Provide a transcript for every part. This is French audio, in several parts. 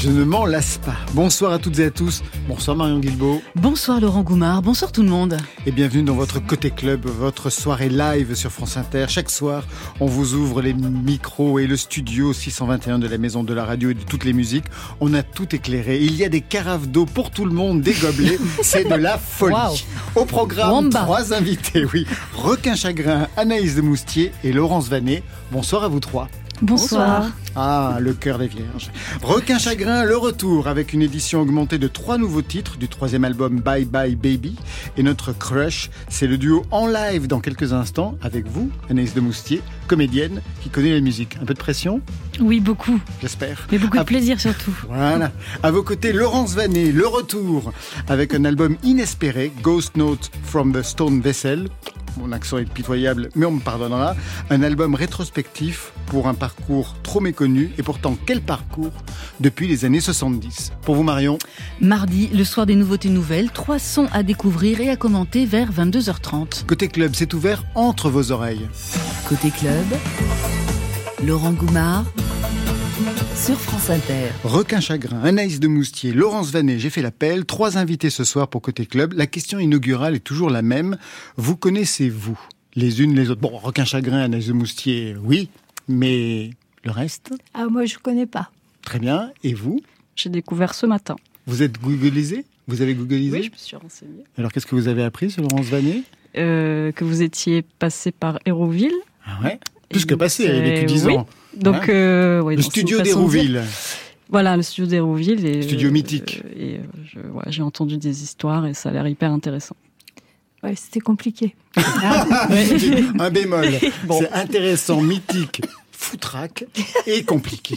je ne m'en lasse pas. Bonsoir à toutes et à tous. Bonsoir Marion Guilbault. Bonsoir Laurent Goumard. Bonsoir tout le monde. Et bienvenue dans votre Côté Club, votre soirée live sur France Inter. Chaque soir, on vous ouvre les micros et le studio 621 de la Maison de la Radio et de toutes les musiques. On a tout éclairé. Il y a des carafes d'eau pour tout le monde, des gobelets. C'est de la folie. Au programme, trois invités, oui. Requin Chagrin, Anaïs de Moustier et Laurence Vanet. Bonsoir à vous trois. Bonsoir. Ah, le cœur des vierges. Requin Chagrin, le retour avec une édition augmentée de trois nouveaux titres du troisième album Bye Bye Baby. Et notre crush, c'est le duo en live dans quelques instants avec vous, Anaïs de Moustier, comédienne qui connaît la musique. Un peu de pression Oui, beaucoup. J'espère. Mais beaucoup de plaisir surtout. Voilà. À vos côtés, Laurence Vanet, le retour avec un album inespéré, Ghost Notes from the Stone Vessel mon accent est pitoyable, mais on me pardonnera, un album rétrospectif pour un parcours trop méconnu, et pourtant quel parcours depuis les années 70. Pour vous Marion Mardi, le soir des nouveautés nouvelles, trois sons à découvrir et à commenter vers 22h30. Côté club, c'est ouvert entre vos oreilles. Côté club, Laurent Goumard sur France Inter. Requin Chagrin, Anaïs de Moustier, Laurence Vanet, j'ai fait l'appel. Trois invités ce soir pour Côté Club. La question inaugurale est toujours la même. Vous connaissez-vous les unes les autres? Bon, Requin Chagrin, Anaïs de Moustier, oui, mais le reste? Ah, moi, je connais pas. Très bien. Et vous? J'ai découvert ce matin. Vous êtes googlisé? Vous avez googlisé? Oui, je me suis renseignée. Alors, qu'est-ce que vous avez appris sur Laurence Vanet? Euh, Que vous étiez passé par Hérouville. Ah ouais Plus que passé, elle a vécu 10 ans. Donc, euh, le studio d'Hérouville. Voilà, le studio d'Hérouville. Studio euh, mythique. et j'ai entendu des histoires et ça a l'air hyper intéressant. Ouais, c'était compliqué. Un bémol. C'est intéressant, mythique, foutraque et compliqué.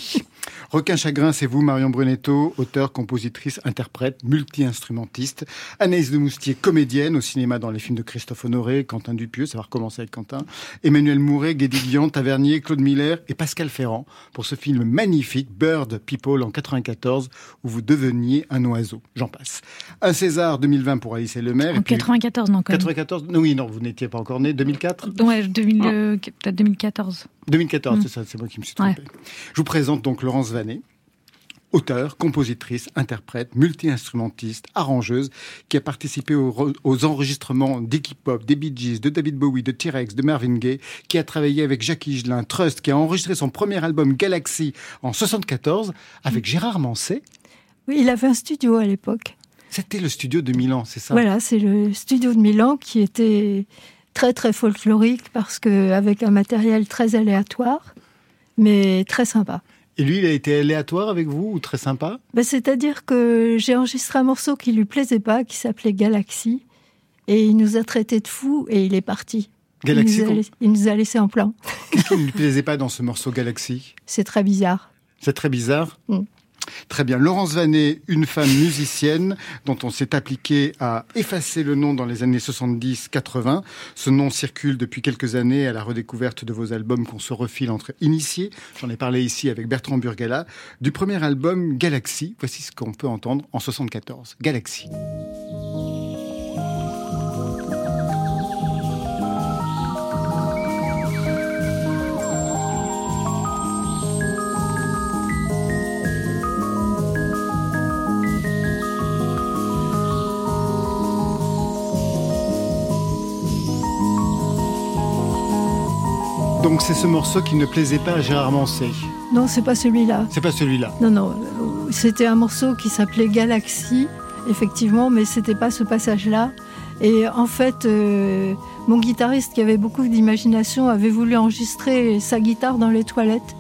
Requin Chagrin, c'est vous, Marion Brunetto, auteur, compositrice, interprète, multi-instrumentiste. Anaïs de Moustier, comédienne au cinéma dans les films de Christophe Honoré, Quentin Dupieux, ça va recommencer avec Quentin. Emmanuel Mouret, Guédé Guillon, Tavernier, Claude Miller et Pascal Ferrand pour ce film magnifique, Bird People en 94, où vous deveniez un oiseau. J'en passe. Un César 2020 pour Alice et le maire. En 94, non, quand 94, non, oui, non, vous n'étiez pas encore né. 2004 Ouais, 2000, euh, peut-être 2014. 2014, c'est ça, c'est moi qui me suis trompé. Je vous présente donc Laurence Vanet, auteure, compositrice, interprète, multi-instrumentiste, arrangeuse, qui a participé aux, enregistrements d'Iggy Pop, des Bee Gees, de David Bowie, de T-Rex, de Marvin Gaye, qui a travaillé avec Jacques Higelin, Trust, qui a enregistré son premier album Galaxy en 74 avec Gérard Manset. Oui, il avait un studio à l'époque. C'était le studio de Milan, c'est ça? Voilà, c'est le studio de Milan qui était très très folklorique parce que avec un matériel très aléatoire, mais très sympa. Et lui, il a été aléatoire avec vous ou très sympa? Ben, C'est-à-dire que j'ai enregistré un morceau qui lui plaisait pas, qui s'appelait Galaxy, et il nous a traités de fous et il est parti. Galaxy il nous a, laissé en plan. Qu'est-ce qui ne lui plaisait pas dans ce morceau Galaxy? C'est très bizarre. C'est très bizarre mm. Très bien. Laurence Vanet, une femme musicienne dont on s'est appliqué à effacer le nom dans les années 70-80. Ce nom circule depuis quelques années à la redécouverte de vos albums qu'on se refile entre initiés. J'en ai parlé ici avec Bertrand Burgala. Du premier album Galaxy, voici ce qu'on peut entendre en 74. Galaxy. Donc c'est ce morceau qui ne plaisait pas à Gérard Manset. Non, c'est pas celui-là. C'est pas celui-là. Non, non. C'était un morceau qui s'appelait Galaxy, effectivement, mais c'était pas ce passage-là. Et en fait, euh, mon guitariste qui avait beaucoup d'imagination avait voulu enregistrer sa guitare dans les toilettes.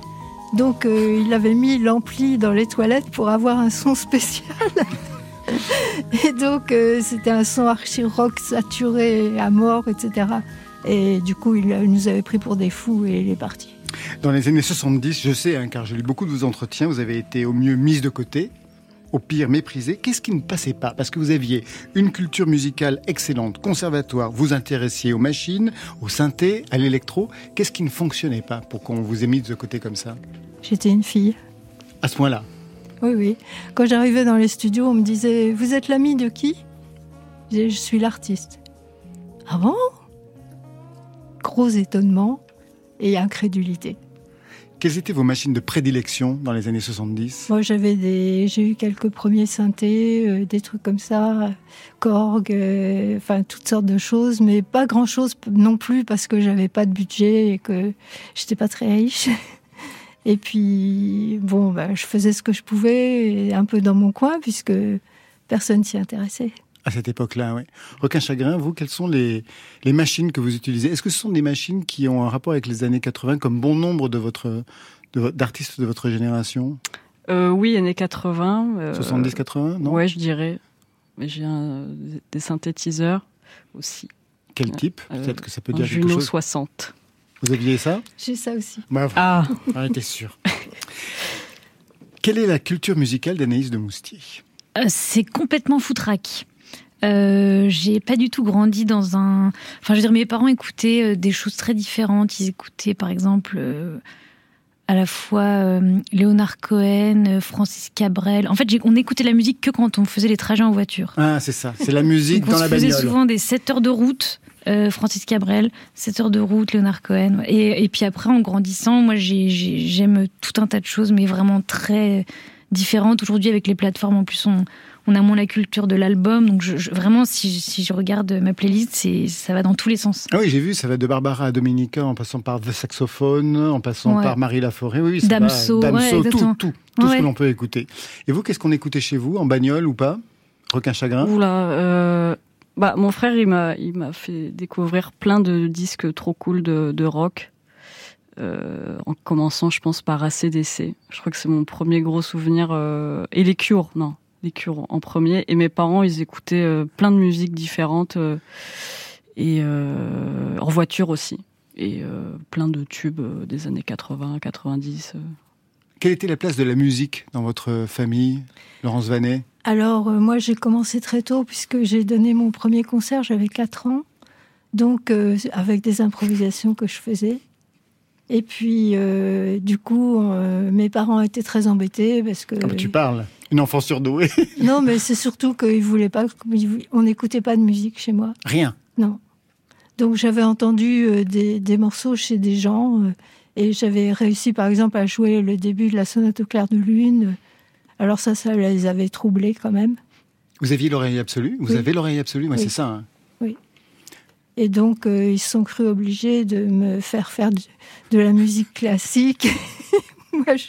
Donc euh, il avait mis l'ampli dans les toilettes pour avoir un son spécial. Et donc euh, c'était un son archi rock saturé à mort, etc. Et du coup, il, nous avait pris pour des fous et il est parti. Dans les années 70, je sais, hein, car j'ai lu beaucoup de vos entretiens, vous avez été au mieux mise de côté, au pire méprisé. Qu'est-ce qui ne passait pas? Parce que vous aviez une culture musicale excellente, conservatoire, vous intéressiez aux machines, au synthé, à l'électro. Qu'est-ce qui ne fonctionnait pas pour qu'on vous ait mis de côté comme ça? J'étais une fille. À ce point-là? Oui, oui. Quand j'arrivais dans les studios, on me disait Vous êtes l'ami de qui Je suis l'artiste. Ah bon? Gros étonnement et incrédulité. Quelles étaient vos machines de prédilection dans les années 70 Moi, j'avais des, j'ai eu quelques premiers synthés, euh, des trucs comme ça, Korg, euh, enfin toutes sortes de choses, mais pas grand chose non plus parce que j'avais pas de budget et que j'étais pas très riche. Et puis, bon, ben, je faisais ce que je pouvais, un peu dans mon coin, puisque personne s'y intéressait. À cette époque-là, oui. Requin Chagrin, vous, quelles sont les, les machines que vous utilisez? Est-ce que ce sont des machines qui ont un rapport avec les années 80, comme bon nombre de votre d'artistes de, votre génération? Euh, Oui, années 80. Euh, 70-80, non? Ouais, je dirais. Mais j'ai des synthétiseurs aussi. Quel type? euh, Peut-être que ça peut dire Juno quelque chose. 60. Vous aviez ça? J'ai ça aussi. Bah, ah J'en étais sûr. Quelle est la culture musicale d'Anaïs de Moustier? Euh, C'est complètement foutraque. Euh, j'ai pas du tout grandi dans un. Enfin, je veux dire, mes parents écoutaient euh, des choses très différentes. Ils écoutaient, par exemple, euh, à la fois euh, Léonard Cohen, Francis Cabrel. En fait, on écoutait la musique que quand on faisait les trajets en voiture. Ah, c'est ça. C'est la musique dans on la se faisait bagnole. souvent des 7 heures de route. Francis Cabrel, 7 heures de route, Léonard Cohen. Et, et puis après, en grandissant, moi, j'ai- j'ai- j'aime tout un tas de choses, mais vraiment très différentes. Aujourd'hui, avec les plateformes, en plus, on, on a moins la culture de l'album. Donc, je, je- vraiment, si, si je regarde ma playlist, c'est ça va dans tous les sens. Ah oui, j'ai vu, ça va de Barbara à Dominica, en passant par The Saxophone, en passant Ouais. par Marie Laforêt. Oui, oui, ça Damso, va. ouais, Damso, tout, tout, tout ce que l'on peut écouter. Et vous, qu'est-ce qu'on écoutait chez vous, en bagnole ou pas? Requin Chagrin? Oula, euh, bah, mon frère, il m'a, il m'a fait découvrir plein de disques trop cool de, de rock. Euh, en commençant, je pense, par ACDC. Je crois que c'est mon premier gros souvenir. euh, et les Cures, non, les Cures en premier. Et mes parents, ils écoutaient euh, plein de musiques différentes. euh, et euh, en voiture aussi. Et euh, plein de tubes euh, des années 80, 90. euh. Quelle était la place de la musique dans votre famille, Laurence Vanet Alors, euh, moi, j'ai commencé très tôt, puisque j'ai donné mon premier concert, j'avais 4 ans. Donc, euh, avec des improvisations que je faisais. Et puis, euh, du coup, euh, mes parents étaient très embêtés parce que. Ah bah, Tu parles. Une enfant surdouée. Non, mais c'est surtout qu'ils voulaient pas. On n'écoutait pas de musique chez moi. Rien. Non. Donc j'avais entendu euh, des, des morceaux chez des gens euh, et j'avais réussi par exemple à jouer le début de la sonate au clair de lune. Alors ça, ça les avait troublés quand même. Vous aviez l'oreille absolue? Vous Oui. avez l'oreille absolue? Moi, Oui. c'est ça. hein. Et donc euh, ils se sont cru obligés de me faire faire de, de la musique classique. Moi, je-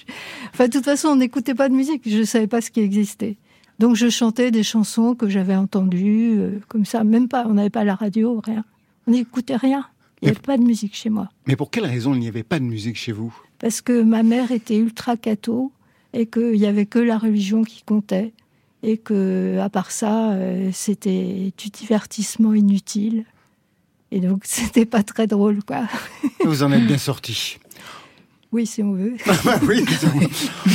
Enfin, de toute façon, on n'écoutait pas de musique. Je ne savais pas ce qui existait. Donc je chantais des chansons que j'avais entendues, euh, comme ça, même pas. On n'avait pas la radio, rien. On n'écoutait rien. Il n'y avait pas de musique chez moi. Mais pour quelle raison il n'y avait pas de musique chez vous? Parce que ma mère était ultra catho et qu'il n'y avait que la religion qui comptait et que à part ça euh, c'était du divertissement inutile et donc c'était pas très drôle quoi Vous en êtes bien sorti. Oui si on veut Ah bah oui,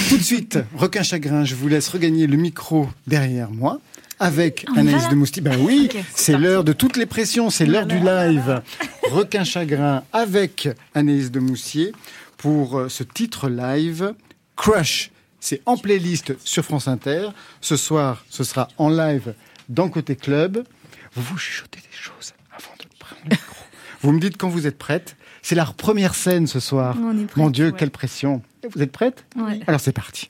tout de suite, requin chagrin, je vous laisse regagner le micro derrière moi avec va, Anaïs de Mousti. Ben oui, c'est l'heure de toutes les pressions, c'est l'heure du live. Requin chagrin avec Anaïs de Moussier pour euh, ce titre live Crush. C'est en playlist sur France Inter. Ce soir, ce sera en live dans Côté Club. Vous vous chuchotez des choses avant de prendre le micro. Vous me dites quand vous êtes prête. C'est la première scène ce soir. On est prête, Mon Dieu, ouais. quelle pression. Vous êtes prête Ouais. Alors c'est parti.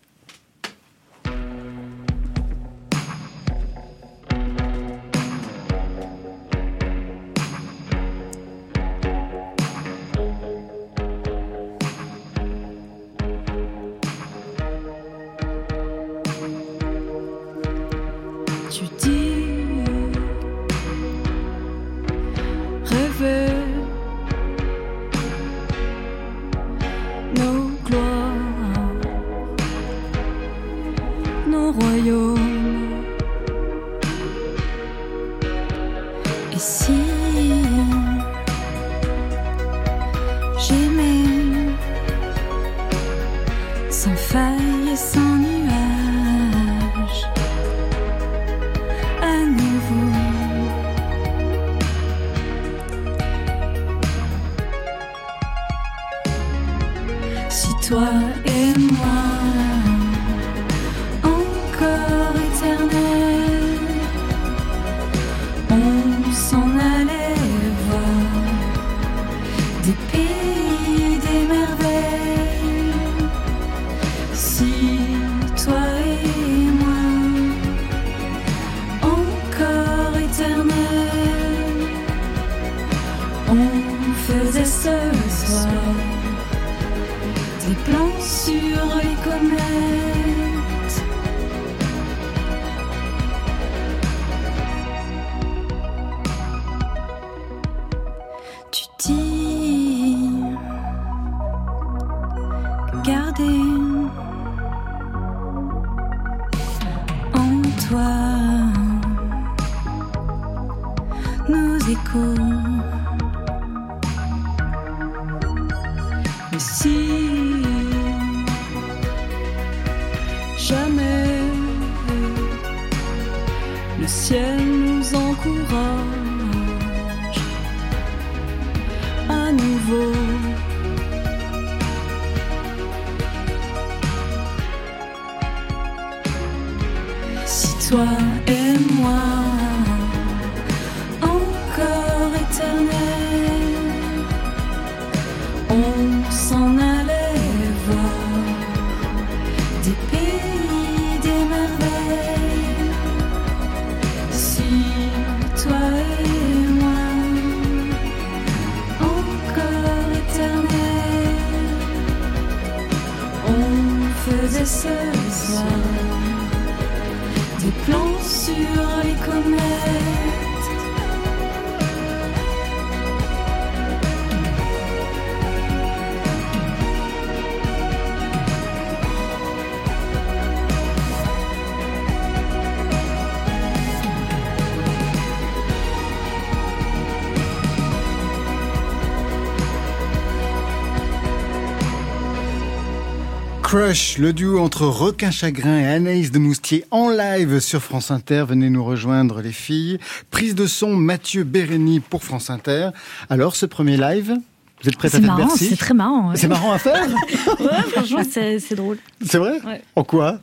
Crush, le duo entre Requin Chagrin et Anaïs de Moustier en live sur France Inter. Venez nous rejoindre les filles. Prise de son Mathieu Bérény pour France Inter. Alors ce premier live, vous êtes prête à marrant, c'est très marrant. ouais. C'est marrant à faire Ouais, franchement, c'est c'est drôle. C'est vrai Ouais. En quoi?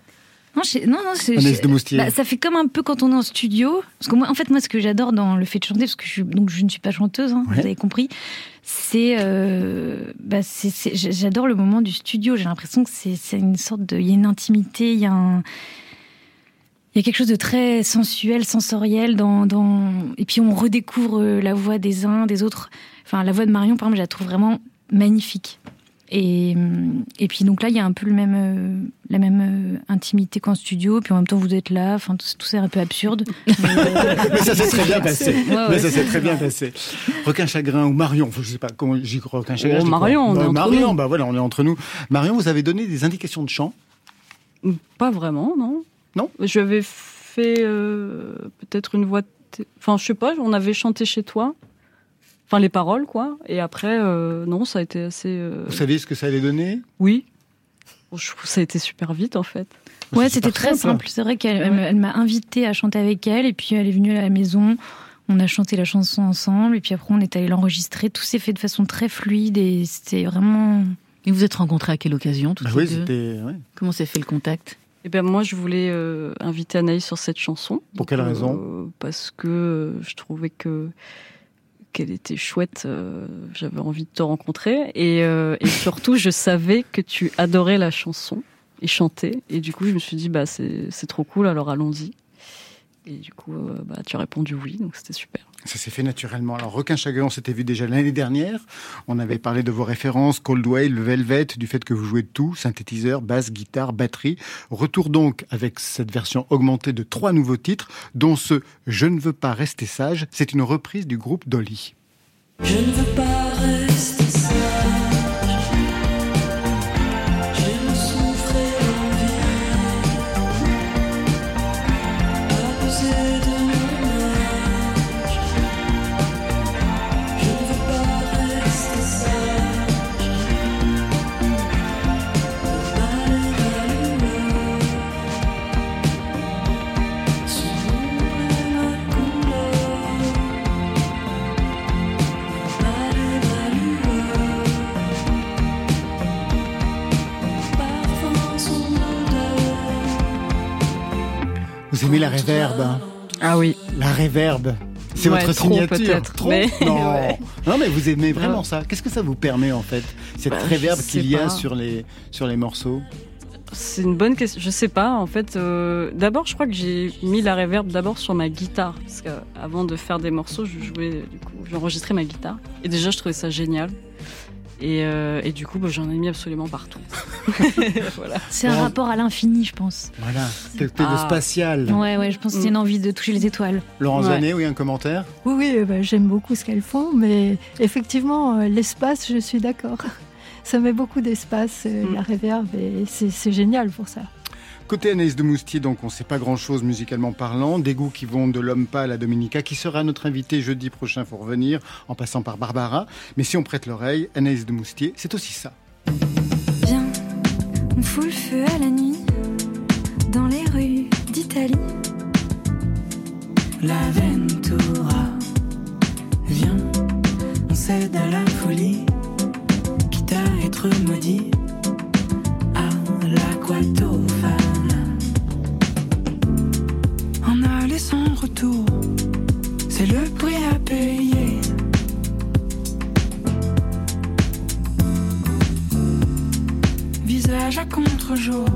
Non, non, non, de bah, ça fait comme un peu quand on est en studio. Parce que moi, en fait, moi, ce que j'adore dans le fait de chanter, parce que je, suis- donc, je ne suis pas chanteuse, hein, Ouais. vous avez compris, c'est, euh, bah, j'adore le moment du studio. J'ai l'impression que c'est une sorte de, il y a une intimité, il y a un, il y a quelque chose de très sensuel, sensoriel dans, dans, et puis on redécouvre euh, la voix des uns, des autres. Enfin, la voix de Marion, par exemple, je la trouve vraiment magnifique. Et, et puis donc là, il y a un peu le même, euh, la même euh, intimité qu'en studio. Puis en même temps, vous êtes là. Enfin, tout, tout ça est un peu absurde. Mais, euh, Mais ça s'est très bien passé. Ouais, ouais, Mais ça s'est très bien passé. Requin Chagrin ou Marion, je sais pas comment j'y crois. Requin Chagrin. Oh, Marion, on est Bah, entre Marion, nous. bah voilà, on est entre nous. Marion, vous avez donné des indications de chant? Pas vraiment, non. Non? Je avais fait euh, peut-être une voix. Enfin, je sais pas, on avait chanté chez toi. Enfin, les paroles, quoi. Et après, euh, non, ça a été assez. euh, Vous saviez ce que ça allait donner? Oui. Bon, je trouve que ça a été super vite, en fait. ouais, C'est c'était très simple. C'est vrai qu'elle elle m'a- elle m'a invité à chanter avec elle. Et puis elle est venue à la maison. On a chanté la chanson ensemble. Et puis après, on est allé l'enregistrer. Tout s'est fait de façon très fluide. Et c'était vraiment. Et vous êtes rencontrés à quelle occasion toutes Bah les oui, deux c'était. ouais. Comment s'est fait le contact? Et ben moi, je voulais euh, inviter Anaïs sur cette chanson. Pour quelle euh, raison? Parce que euh, je trouvais que qu'elle était chouette. euh, J'avais envie de te rencontrer et, euh, et surtout, je savais que tu adorais la chanson et chanter. Et du coup, je me suis dit bah c'est c'est trop cool. Alors allons-y. Et du coup, euh, bah, tu as répondu oui, donc c'était super. Ça s'est fait naturellement. Alors, Requin Chagrin, on s'était vu déjà l'année dernière. On avait parlé de vos références, Coldwell, Velvet, du fait que vous jouez de tout, synthétiseur, basse, guitare, batterie. Retour donc avec cette version augmentée de trois nouveaux titres, dont ce Je ne veux pas rester sage. C'est une reprise du groupe Dolly. Je ne veux pas aimez la réverbe hein Ah oui. La réverbe c'est Ouais, votre trop, signature. Trop mais- non. Ouais. non, mais vous aimez vraiment ça. Qu'est-ce que ça vous permet en fait, cette Bah, réverbe qu'il y a pas. sur les sur les morceaux? C'est une bonne question. Je sais pas. En fait, euh, d'abord, je crois que j'ai mis la reverb d'abord sur ma guitare parce qu'avant de faire des morceaux, je jouais, du coup, j'enregistrais ma guitare. Et déjà, je trouvais ça génial. Et, euh, et du coup, bah, j'en ai mis absolument partout. voilà. C'est un rapport à l'infini, je pense. Voilà, quelque chose de Ah. spatial. Ouais, ouais, je pense que c'est une envie de toucher les étoiles. Laurent Ouais. Zanet, oui, un commentaire? Oui, oui, euh, bah, j'aime beaucoup ce qu'elles font, mais effectivement, euh, l'espace, je suis d'accord. Ça met beaucoup d'espace, euh, Mm. la réverb, et c'est c'est génial pour ça. Côté Anaïs de Moustier, donc on ne sait pas grand-chose musicalement parlant, des goûts qui vont de l'homme pâle à Dominica, qui sera notre invité jeudi prochain pour revenir, en passant par Barbara. Mais si on prête l'oreille, Anaïs de Moustier, c'est aussi ça. On fout le feu à la nuit dans les rues d'Italie. La Ventura, viens, on cède à la folie, quitte à être maudit à l'aquatofane. En aller sans retour, c'est le prix à payer. Visage à contre-jour,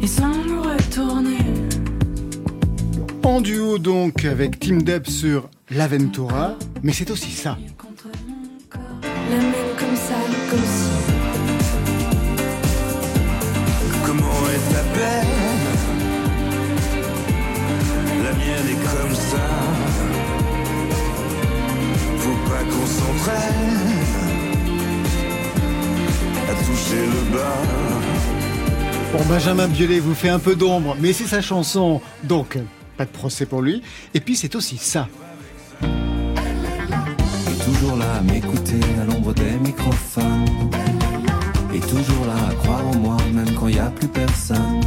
et sans nous retourner. En duo donc avec Team Dub sur L'Aventura, mais c'est aussi ça. La même comme ça, comme si. Comment est ta peine? La mienne est comme ça. Faut pas qu'on s'entraîne à toucher le bas. Bon, Benjamin Biolay vous fait un peu d'ombre, mais c'est sa chanson, donc pas de procès pour lui. Et puis c'est aussi ça. Et toujours là à m'écouter à l'ombre des microphones. Et toujours là à croire en moi même quand il n'y a plus personne.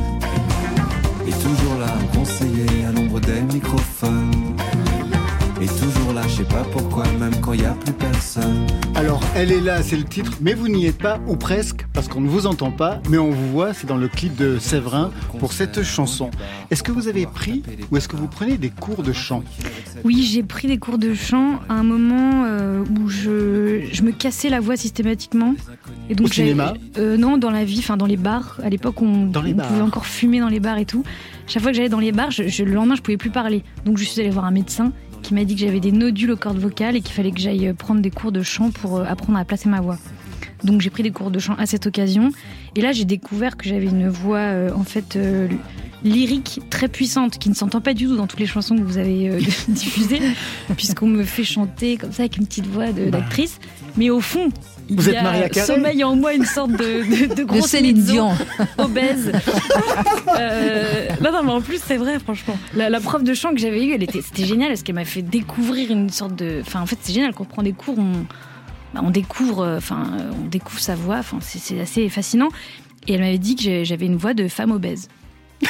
Et toujours là à me conseiller à l'ombre des microphones. Et toujours là, je sais pas pourquoi, même quand il n'y a plus personne. Alors, elle est là, c'est le titre, mais vous n'y êtes pas, ou presque, parce qu'on ne vous entend pas, mais on vous voit, c'est dans le clip de Séverin pour cette chanson. Est-ce que vous avez pris ou est-ce que vous prenez des cours de chant? Oui, j'ai pris des cours de chant à un moment euh, où je, je me cassais la voix systématiquement. Et Au j'avais- cinéma? Euh, Non, dans la vie, enfin dans les bars. À l'époque, on, Dans les on bars. pouvait encore fumer dans les bars et tout. Chaque fois que j'allais dans les bars, je, je- le lendemain, je pouvais plus parler. Donc je suis allée voir un médecin qui m'a dit que j'avais des nodules aux cordes vocales et qu'il fallait que j'aille prendre des cours de chant pour euh, apprendre à placer ma voix. Donc j'ai pris des cours de chant à cette occasion. Et là, j'ai découvert que j'avais une voix euh, en fait euh, lyrique très puissante qui ne s'entend pas du tout dans toutes les chansons que vous avez euh, diffusées, puisqu'on me fait chanter comme ça avec une petite voix de- d'actrice. Mais au fond, Vous y êtes a Maria Carey sommeil en moi une sorte de, de, de grosse Dion. obèse. Euh, non, non, mais en plus, c'est vrai, franchement. La, la prof de chant que j'avais eue, elle était, c'était génial parce qu'elle m'a fait découvrir une sorte de. Enfin, en fait, c'est génial quand on prend des cours, on, bah, on découvre, euh, enfin, euh, on découvre sa voix. Enfin, c'est, c'est assez fascinant. Et elle m'avait dit que j'avais une voix de femme obèse.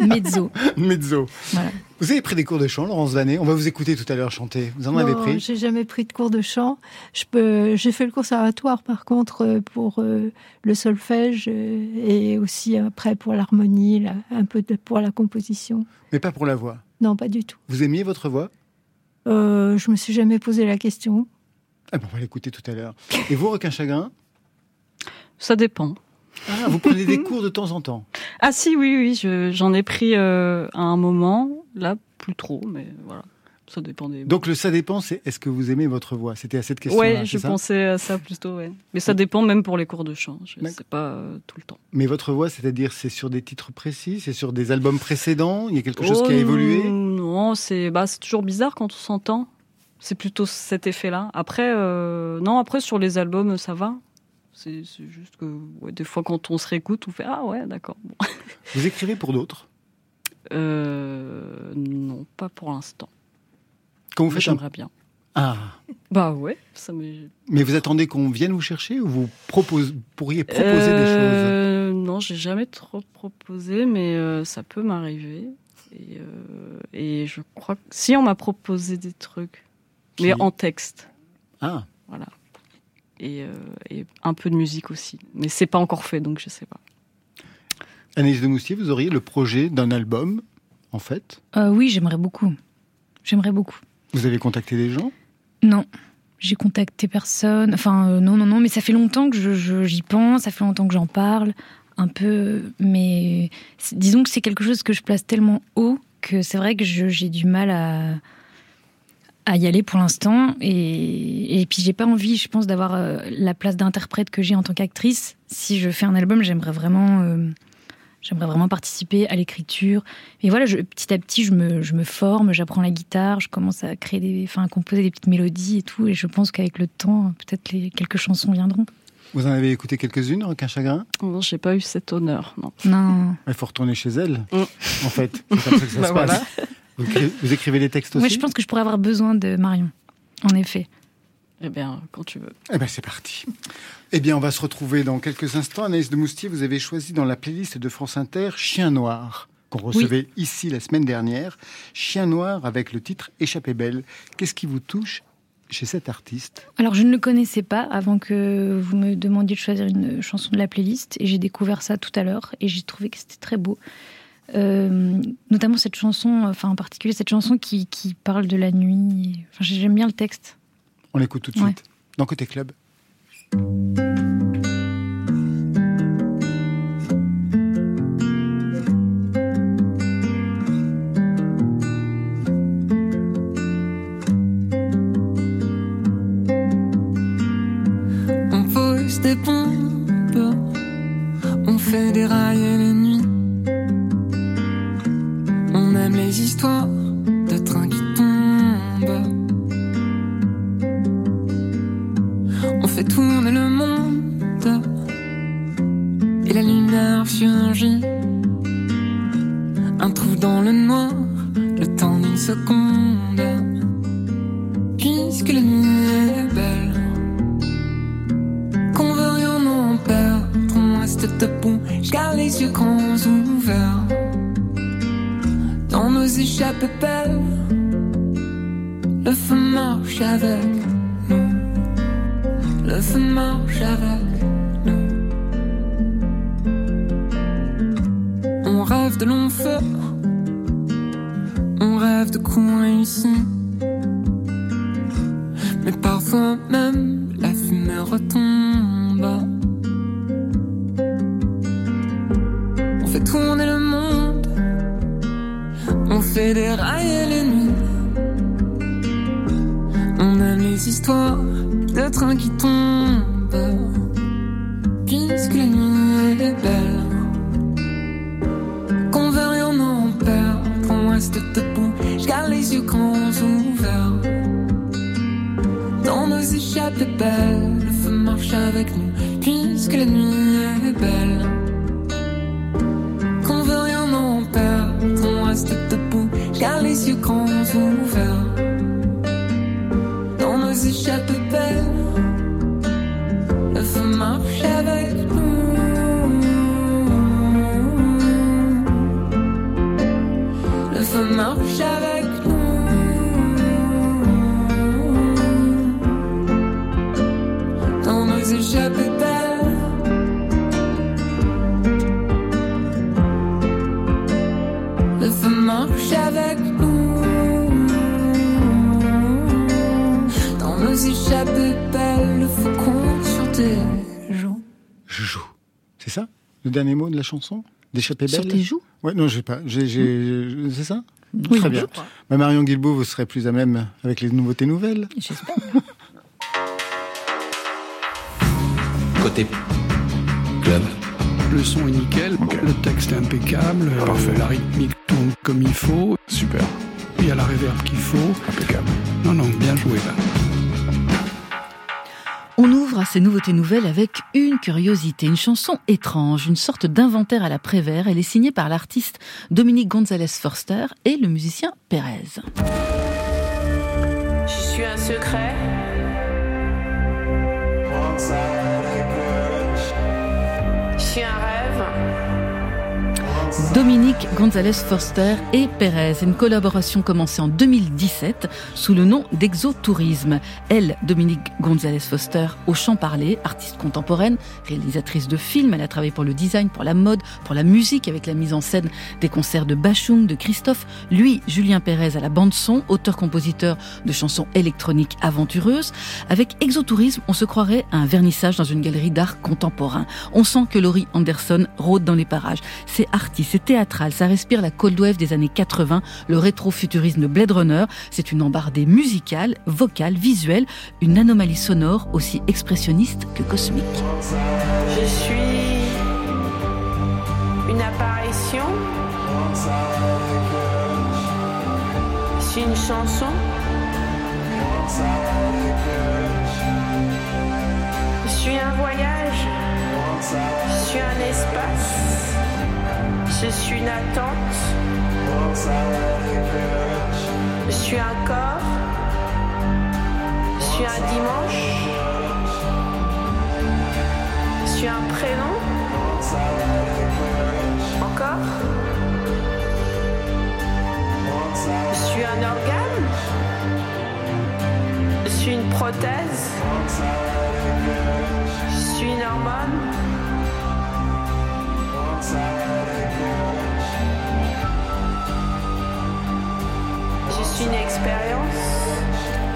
Mezzo. Mezzo. Voilà. Vous avez pris des cours de chant, Laurence Vanet On va vous écouter tout à l'heure chanter. Vous en avez Non, pris? j'ai jamais pris de cours de chant. Je peux, j'ai fait le conservatoire par contre euh, pour euh, le solfège euh, et aussi après pour l'harmonie, un peu de- pour la composition. Mais pas pour la voix? Non, pas du tout. Vous aimiez votre voix? Euh, je me suis jamais posé la question. ah ben, On va l'écouter tout à l'heure. Et vous, Requin Chagrin? Ça dépend. ah, Vous prenez des cours de temps en temps Ah si, oui, oui, je- j'en ai pris euh, à un moment. Là, plus trop, mais voilà. Ça dépend des. Donc le ça dépend, c'est est-ce que vous aimez votre voix? C'était à cette question ouais, je pensais à ça plutôt, ouais. Mais ça dépend même pour les cours de chant. Je D'accord. sais pas euh, tout le temps. Mais votre voix, c'est-à-dire c'est sur des titres précis C'est sur des albums précédents? Il y a quelque chose Oh, qui a évolué? Non, c'est bah, c'est toujours bizarre quand on s'entend. C'est plutôt cet effet-là. Après, euh, non, après sur les albums, ça va. C'est juste que ouais, des fois quand on se réécoute, on fait ah ouais, d'accord. Bon. Vous écrivez pour d'autres? Euh, non, pas pour l'instant. Quand vous faites un... J'aimerais bien. Ah Bah ouais, ça me. Mais vous attendez qu'on vienne vous chercher ou vous propose... pourriez proposer des choses? Euh, Non, j'ai jamais trop proposé, mais euh, ça peut m'arriver. Et, et je crois que si on m'a proposé des trucs, mais en texte, Ah, voilà. Et, euh, et un peu de musique aussi, mais c'est pas encore fait, donc je sais pas. Anaïs de Moustier, vous auriez le projet d'un album, en fait? Euh, oui, j'aimerais beaucoup. J'aimerais beaucoup. Vous avez contacté des gens? Non, j'ai contacté personne. Enfin, euh, non, non, non, mais ça fait longtemps que je- je- j'y pense, ça fait longtemps que j'en parle. un peu, mais disons que c'est quelque chose que je place tellement haut que c'est vrai que j'ai du mal à, à y aller pour l'instant. Et, et, puis j'ai pas envie, je pense, d'avoir euh, la place d'interprète que j'ai en tant qu'actrice. Si je fais un album, j'aimerais vraiment, euh, j'aimerais vraiment participer à l'écriture. Et voilà, je, petit à petit, je me, je me forme, j'apprends la guitare, je commence à créer des, enfin, à composer des petites mélodies et tout. Et je pense qu'avec le temps, peut-être les quelques chansons viendront. Vous en avez écouté quelques-unes, Requin Chagrin? Non, j'ai pas eu cet honneur, non. Non. Il faut retourner chez elle, mm. en fait. C'est comme ça que ça bah se passe. Vous, écrivez, des textes aussi Oui, je pense que je pourrais avoir besoin de Marion, en effet. Eh bien, quand tu veux. Eh bien, c'est parti. Eh bien, on va se retrouver dans quelques instants. Anaïs de Moustier, vous avez choisi dans la playlist de France Inter Chien Noir, qu'on recevait ici la semaine dernière. Chien Noir avec le titre Échappée belle. Qu'est-ce qui vous touche chez cet artiste? Alors, je ne le connaissais pas avant que vous me demandiez de choisir une chanson de la playlist. Et j'ai découvert ça tout à l'heure. Et j'ai trouvé que c'était très beau. Euh, notamment cette chanson, enfin en particulier cette chanson qui, qui parle de la nuit. Enfin, j'aime bien le texte. On l'écoute tout de suite. Dans Côté Club. des pompes, on fait des rails surgit. Un trou dans le noir, le temps d'une seconde. Puisque la nuit est belle. je garde les yeux grands ouverts. Dans nos échappées belles, le feu marche avec nous. Le feu marche avec de long feu, on rêve de coups réussis. Mais parfois même la fumée retombe. tourner le monde. On fait des rails et les nuits. On aime les histoires de trains qui tombent. Le feu marche avec nous. Puisque la nuit est belle. Car les yeux grands ouverts C'est ça Le dernier mot de la chanson? D'échapper belle Sur tes joues? Ouais, non, je sais pas. C'est ça? Très bien. Bah, Marion Guilbault, vous serez plus à même avec les nouveautés nouvelles. J'espère. Côté club. Le son est nickel, le texte est impeccable, Parfait. la rythmique tourne comme il faut. Super. Il y a la réverb qu'il faut. Impeccable. Non, non, bien joué là. On ouvre à ces nouveautés nouvelles avec une curiosité, une chanson étrange, une sorte d'inventaire à la Prévert. Elle est signée par l'artiste Dominique Gonzalez Forster et le musicien Pérez. Je suis un secret. Je suis un rêve. Dominique Gonzalez Forster et Pérez, une collaboration commencée en 2017 sous le nom d'Exotourisme. Elle, Dominique Gonzalez Foster, au chant parlé, artiste contemporaine, réalisatrice de films, elle a travaillé pour le design, pour la mode, pour la musique avec la mise en scène des concerts de Bachung, de Christophe. Lui, Julien Pérez à la bande son, auteur-compositeur de chansons électroniques aventureuses. Avec Exotourisme, on se croirait à un vernissage dans une galerie d'art contemporain. On sent que Laurie Anderson rôde dans les parages. C'est artiste, c'est théâtral, ça respire la cold wave des années 80, le rétro-futurisme de Blade Runner. C'est une embardée musicale, vocale, visuelle, une anomalie sonore aussi expressionniste que cosmique. Je suis une apparition. Je suis une chanson. Je suis un voyage. Je suis un espace. Je suis une attente. Je suis un corps. Je suis un dimanche. Je suis un prénom. Encore. Je suis un organe. Je suis une prothèse. Je suis une hormone. Suis une expérience.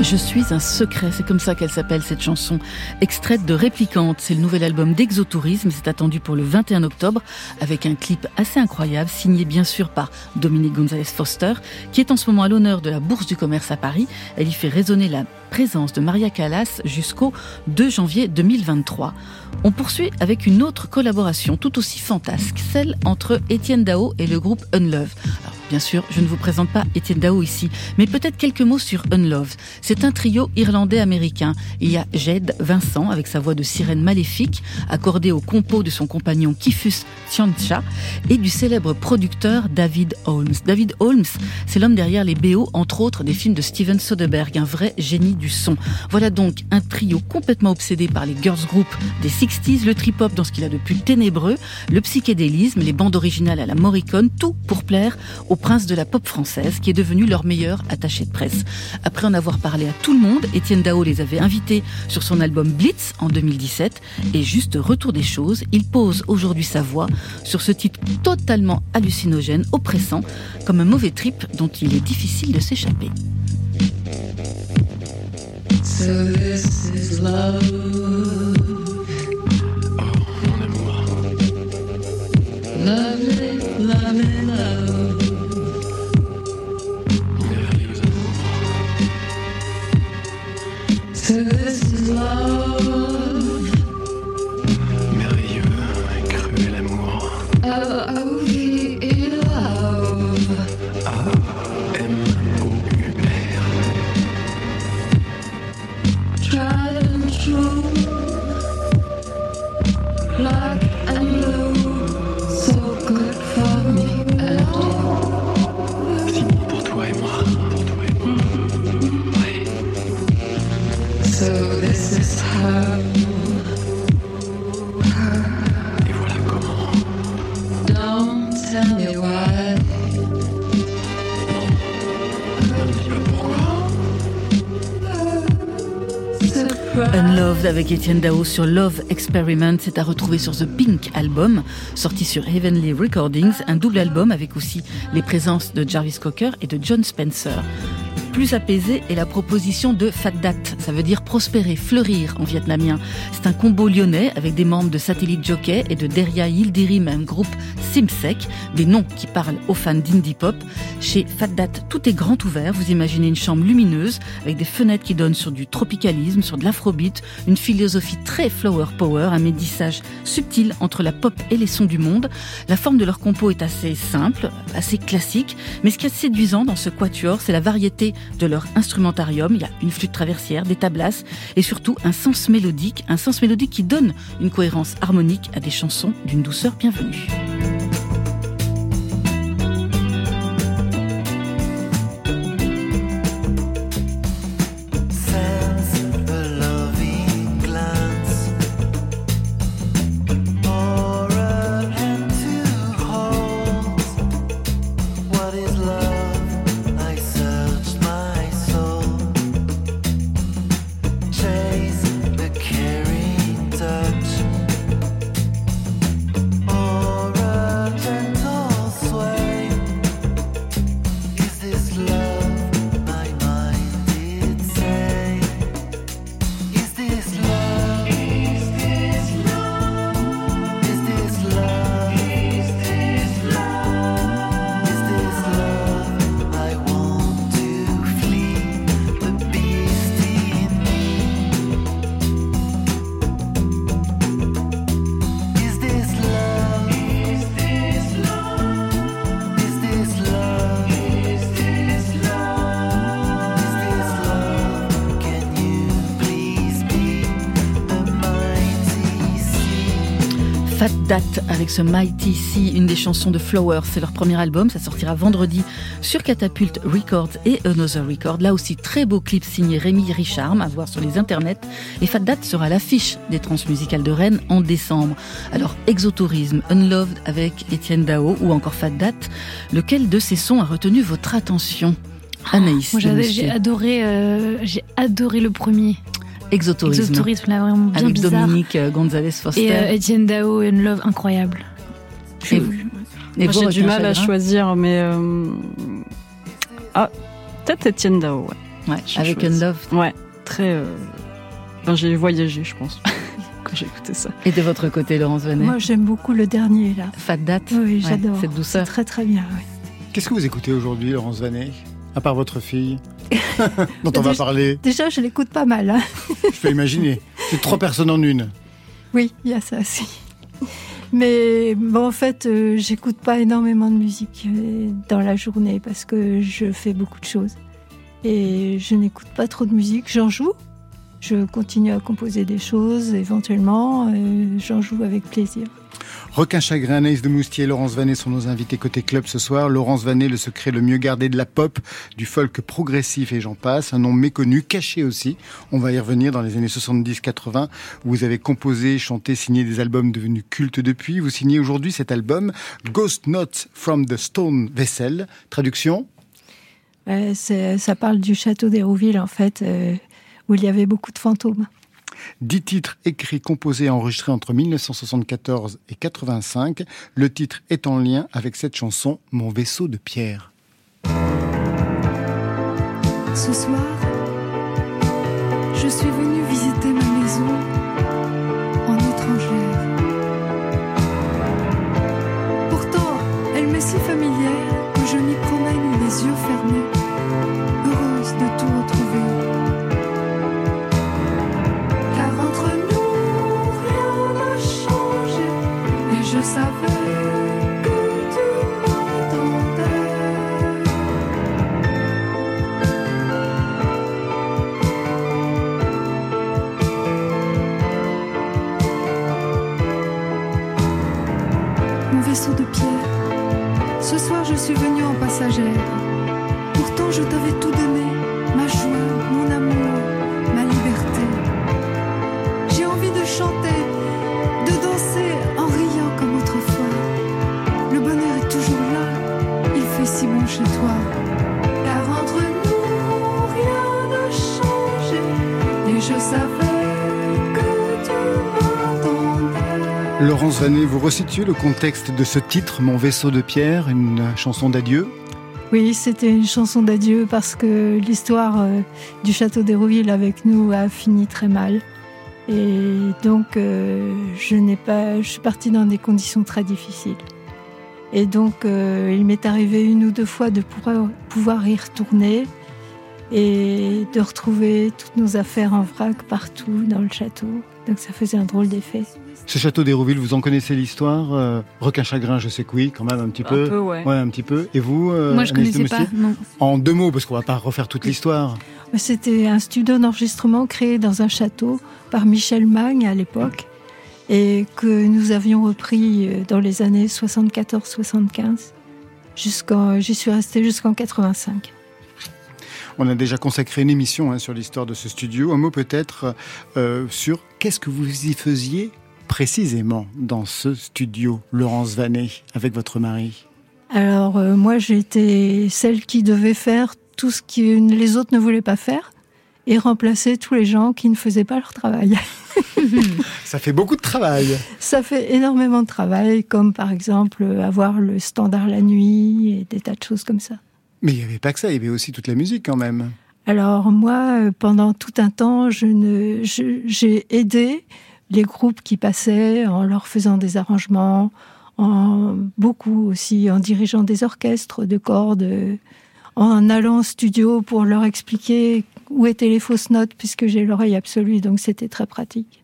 Je suis un secret, c'est comme ça qu'elle s'appelle cette chanson, extraite de Réplicante. C'est le nouvel album d'Exotourisme, c'est attendu pour le 21 octobre, avec un clip assez incroyable, signé bien sûr par Dominique Gonzalez Foster, qui est en ce moment à l'honneur de la Bourse du Commerce à Paris. Elle y fait résonner la présence de Maria Callas jusqu'au 2 janvier 2023. On poursuit avec une autre collaboration tout aussi fantasque, celle entre Étienne Dao et le groupe Unlove. Bien sûr, je ne vous présente pas Étienne Dao ici, mais peut-être quelques mots sur Unlove. C'est un trio irlandais-américain. Il y a Jed Vincent avec sa voix de sirène maléfique, accordée au compo de son compagnon Kifus Tiancha et du célèbre producteur David Holmes. David Holmes, c'est l'homme derrière les BO, entre autres des films de Steven Soderbergh, un vrai génie du son. Voilà donc un trio complètement obsédé par les girls group des 60s, le trip-hop dans ce qu'il a de plus ténébreux, le psychédélisme, les bandes originales à la Morricone, tout pour plaire au prince de la pop française qui est devenu leur meilleur attaché de presse. Après en avoir parlé à tout le monde, Étienne Dao les avait invités sur son album Blitz en 2017 et juste retour des choses, il pose aujourd'hui sa voix sur ce titre totalement hallucinogène, oppressant, comme un mauvais trip dont il est difficile de s'échapper. So this is love. Oh, mon amour. Lovely, lovely love. Merveilleux et cruel amour. L-O-V Avec Étienne Dao sur Love Experiment, c'est à retrouver sur The Pink Album, sorti sur Heavenly Recordings, un double album avec aussi les présences de Jarvis Cocker et de John Spencer. Plus apaisé est la proposition de Fatdat, ça veut dire prospérer, fleurir en vietnamien. C'est un combo lyonnais avec des membres de Satellite Jockey et de Deria Yildirim, un groupe Simsec, des noms qui parlent aux fans d'indie pop. Chez Fatdat, tout est grand ouvert, vous imaginez une chambre lumineuse avec des fenêtres qui donnent sur du tropicalisme, sur de l'afrobeat, une philosophie très flower power, un métissage subtil entre la pop et les sons du monde. La forme de leur compo est assez simple, assez classique, mais ce qui est séduisant dans ce quatuor, c'est la variété de leur instrumentarium. Il y a une flûte traversière, des tablasses et surtout un sens mélodique, un sens mélodique qui donne une cohérence harmonique à des chansons d'une douceur bienvenue. Date avec ce Mighty Sea, une des chansons de Flowers. C'est leur premier album, ça sortira vendredi sur Catapult Records et Another Record. Là aussi, très beau clip signé Rémi Richard, à voir sur les internets. Et Fat Date sera l'affiche des transmusicales de Rennes en décembre. Alors, Exotourisme, Unloved avec Étienne Dao ou encore Fat Date, lequel de ces sons a retenu votre attention? Anaïs. Moi, j'ai adoré, euh, j'ai adoré le premier. Exotourisme. Exotourisme, là, vraiment bien Avec bizarre. Dominique euh, Gonzalez Foster. Et euh, Etienne Dao et Love, incroyable. Et, et Moi, vous, j'ai du mal à choisir, mais. euh, Ah, peut-être Etienne Dao, ouais. Avec choisi. Unloved. Ouais, très. euh, Enfin, j'ai voyagé, je pense, quand j'ai écouté ça. Et de votre côté, Laurence Venet Moi, j'aime beaucoup le dernier, là. Fat Date. Oui, Ouais, j'adore. cette douceur. Très, très bien, oui. Qu'est-ce que vous écoutez aujourd'hui, Laurence Vanet À part votre fille, dont on va Déjà- parler. Déjà, je l'écoute pas mal. hein. Je peux imaginer. C'est trois personnes en une. Oui, il y a ça aussi. Mais bon, en fait, euh, j'écoute pas énormément de musique euh, dans la journée parce que je fais beaucoup de choses. Et je n'écoute pas trop de musique. J'en joue. Je continue à composer des choses éventuellement. euh, J'en joue avec plaisir. Requin Chagrin, Anaïs de Moustier, Laurence Vanet sont nos invités côté club ce soir. Laurence Vanet, le secret le mieux gardé de la pop, du folk progressif et j'en passe. Un nom méconnu, caché aussi. On va y revenir dans les années 70-80. Vous avez composé, chanté, signé des albums devenus cultes depuis. Vous signez aujourd'hui cet album Ghost Notes from the Stone Vessel. Traduction? C'est- ça parle du château d'Hérouville, en fait, euh, où il y avait beaucoup de fantômes. Dix titres écrits, composés et enregistrés entre 1974 et 85. Le titre est en lien avec cette chanson Mon vaisseau de pierre. Ce soir, je suis venue visiter ma maison en étrangère. Pourtant, elle m'est si familière que je m'y promène les yeux fermés, suis venue en passagère. Pourtant, je t'avais tout donné, Laurence vous resituez le contexte de ce titre, Mon vaisseau de pierre, une chanson d'adieu Oui, c'était une chanson d'adieu parce que l'histoire euh, du château d'Hérouville avec nous a fini très mal. Et donc, euh, je pas, je suis partie dans des conditions très difficiles. Et donc, euh, il m'est arrivé une ou deux fois de pouvoir, pouvoir y retourner et de retrouver toutes nos affaires en vrac partout dans le château. Donc, ça faisait un drôle d'effet. Ce château d'Hérouville, vous en connaissez l'histoire Euh, Requin Chagrin, je sais que oui, quand même un petit Un peu. peu, ouais. un petit peu. Et vous euh, Moi, je de connaissais pas. Non. En deux mots, parce qu'on va pas refaire toute l'histoire. C'était un studio d'enregistrement créé dans un château par Michel Magne à l'époque et que nous avions repris euh, dans les années 74-75. Jusqu'en, j'y suis restée jusqu'en 85. On a déjà consacré une émission hein, sur l'histoire de ce studio. Un mot peut-être euh, sur qu'est-ce que vous y faisiez précisément dans ce studio, Laurence Vanet, avec votre mari? Alors euh, moi j'étais celle qui devait faire tout ce que les autres ne voulaient pas faire et remplacer tous les gens qui ne faisaient pas leur travail. Ça fait beaucoup de travail. Ça fait énormément de travail, comme par exemple euh, avoir le standard la nuit et des tas de choses comme ça. Mais il n'y avait pas que ça, il y avait aussi toute la musique quand même. Alors moi, euh, pendant tout un temps, j'ai aidé les groupes qui passaient en leur faisant des arrangements, en beaucoup aussi en dirigeant des orchestres de cordes, en allant au studio pour leur expliquer où étaient les fausses notes, puisque j'ai l'oreille absolue, donc c'était très pratique.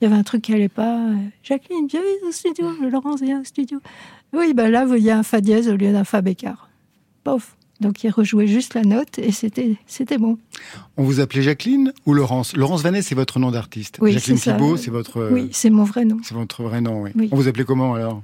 Il y avait un truc qui allait pas. euh, Jacqueline, viens au studio. Laurence, viens au studio. Oui, ben là, y a un fa dièse au lieu d'un fa bécard. Pof. Donc il rejouait juste la note et c'était c'était bon. On vous appelait Jacqueline ou Laurence? Laurence Vanet, c'est votre nom d'artiste. Oui, Jacqueline. Thibault, c'est votre. Oui, c'est mon vrai nom. C'est votre vrai nom, oui. Oui. On vous appelait comment alors?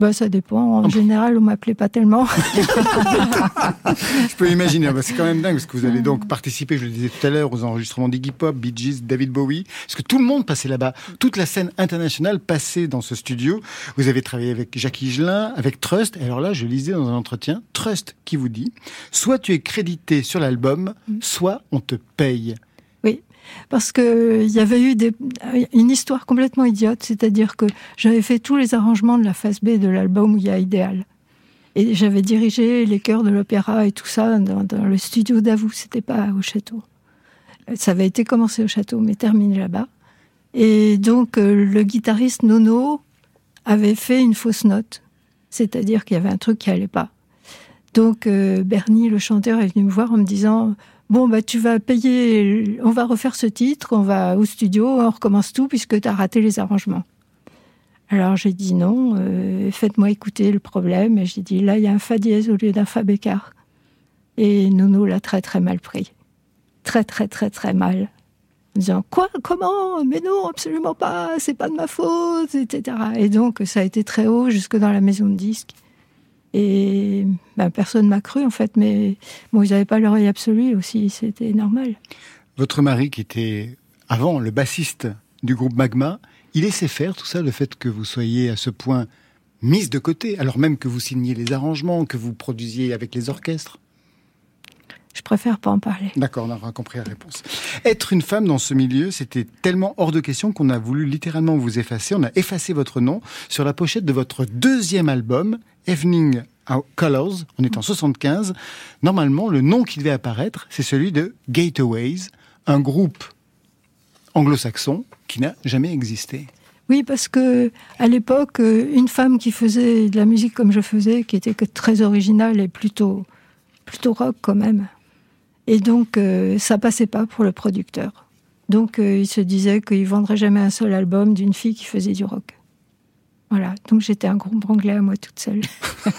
Bah ça dépend. En général, on m'appelait pas tellement. Je peux imaginer, bah, c'est quand même dingue parce que vous avez donc participé, je le disais tout à l'heure, aux enregistrements d'Iggy Pop, Bee Gees, David Bowie, parce que tout le monde passait là-bas, toute la scène internationale passait dans ce studio. Vous avez travaillé avec Jacques Higelin, avec Trust, et alors là, je lisais dans un entretien, Trust qui vous dit, soit tu es crédité sur l'album, soit on te paye. Parce que il y avait eu une histoire complètement idiote, c'est-à-dire que j'avais fait tous les arrangements de la phase B de l'album il y a Idéal. Et j'avais dirigé les chœurs de l'opéra et tout ça dans, dans le studio d'Avou, c'était pas au château. Ça avait été commencé au château, mais terminé là-bas. Et donc euh, le guitariste Nono avait fait une fausse note, c'est-à-dire qu'il y avait un truc qui allait pas. Donc euh, Bernie, le chanteur, est venu me voir en me disant Bon, bah, tu vas payer, on va refaire ce titre, on va au studio, on recommence tout puisque tu as raté les arrangements. Alors j'ai dit non, euh, faites-moi écouter le problème. Et j'ai dit là, il y a un fa dièse au lieu d'un fa bécard. Et Nono l'a très très mal pris. Très très très très mal. En disant quoi, comment, mais non, absolument pas, c'est pas de ma faute, etc. Et donc ça a été très haut jusque dans la maison de disques. Et ben, personne m'a cru en fait, mais bon, ils n'avaient pas l'oreille absolue aussi, c'était normal. Votre mari, qui était avant le bassiste du groupe Magma, il laissait faire tout ça, le fait que vous soyez à ce point mise de côté, alors même que vous signiez les arrangements, que vous produisiez avec les orchestres? Je préfère pas en parler. D'accord, on aura compris la réponse. Être une femme dans ce milieu, c'était tellement hors de question qu'on a voulu littéralement vous effacer. On a effacé votre nom sur la pochette de votre deuxième album, Evening Colors. On est en 75. Normalement, le nom qui devait apparaître, c'est celui de Gateways, un groupe anglo-saxon qui n'a jamais existé. Oui, parce que à l'époque, euh, une femme qui faisait de la musique comme je faisais, qui était très originale et plutôt, plutôt rock quand même, et donc euh, ça passait pas pour le producteur. Donc euh, il se disait qu'il vendrait jamais un seul album d'une fille qui faisait du rock. Voilà, donc j'étais un gros branglais à moi toute seule.